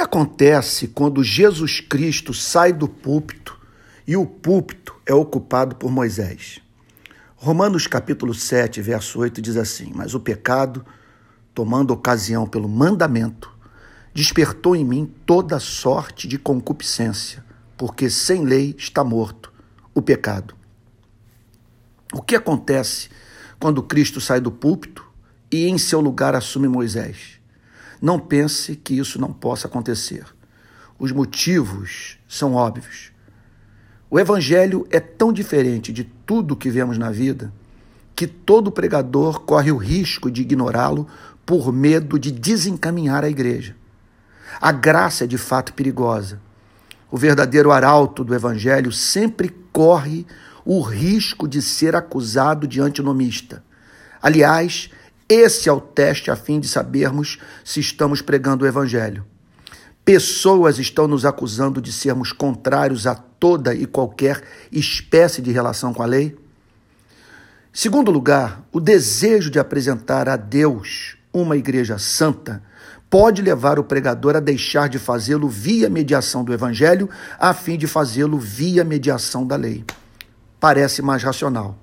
que acontece quando Jesus Cristo sai do púlpito e o púlpito é ocupado por Moisés? Romanos capítulo 7, verso 8 diz assim: Mas o pecado, tomando ocasião pelo mandamento, despertou em mim toda sorte de concupiscência, porque sem lei está morto o pecado. O que acontece quando Cristo sai do púlpito e em seu lugar assume Moisés? Não pense que isso não possa acontecer. Os motivos são óbvios. O Evangelho é tão diferente de tudo que vemos na vida que todo pregador corre o risco de ignorá-lo por medo de desencaminhar a igreja. A graça é de fato perigosa. O verdadeiro arauto do Evangelho sempre corre o risco de ser acusado de antinomista. Aliás, esse é o teste a fim de sabermos se estamos pregando o Evangelho. Pessoas estão nos acusando de sermos contrários a toda e qualquer espécie de relação com a lei. Segundo lugar, o desejo de apresentar a Deus uma igreja santa pode levar o pregador a deixar de fazê-lo via mediação do evangelho, a fim de fazê-lo via mediação da lei. Parece mais racional.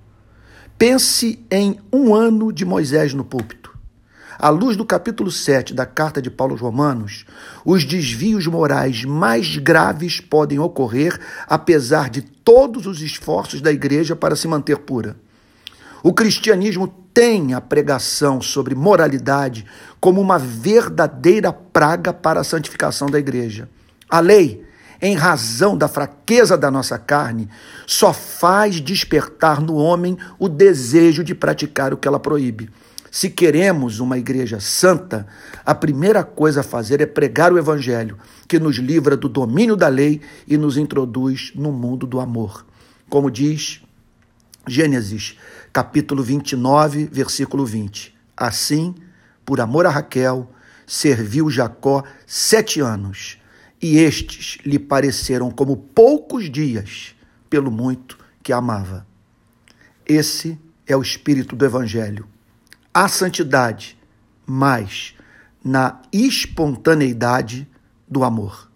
Pense em um ano de Moisés no púlpito. À luz do capítulo 7 da carta de Paulo aos Romanos, os desvios morais mais graves podem ocorrer apesar de todos os esforços da igreja para se manter pura. O cristianismo tem a pregação sobre moralidade como uma verdadeira praga para a santificação da igreja. A lei em razão da fraqueza da nossa carne, só faz despertar no homem o desejo de praticar o que ela proíbe. Se queremos uma igreja santa, a primeira coisa a fazer é pregar o evangelho, que nos livra do domínio da lei e nos introduz no mundo do amor. Como diz Gênesis, capítulo 29, versículo 20. Assim, por amor a Raquel, serviu Jacó sete anos e estes lhe pareceram como poucos dias, pelo muito que amava. Esse é o espírito do Evangelho. A santidade, mas na espontaneidade do amor.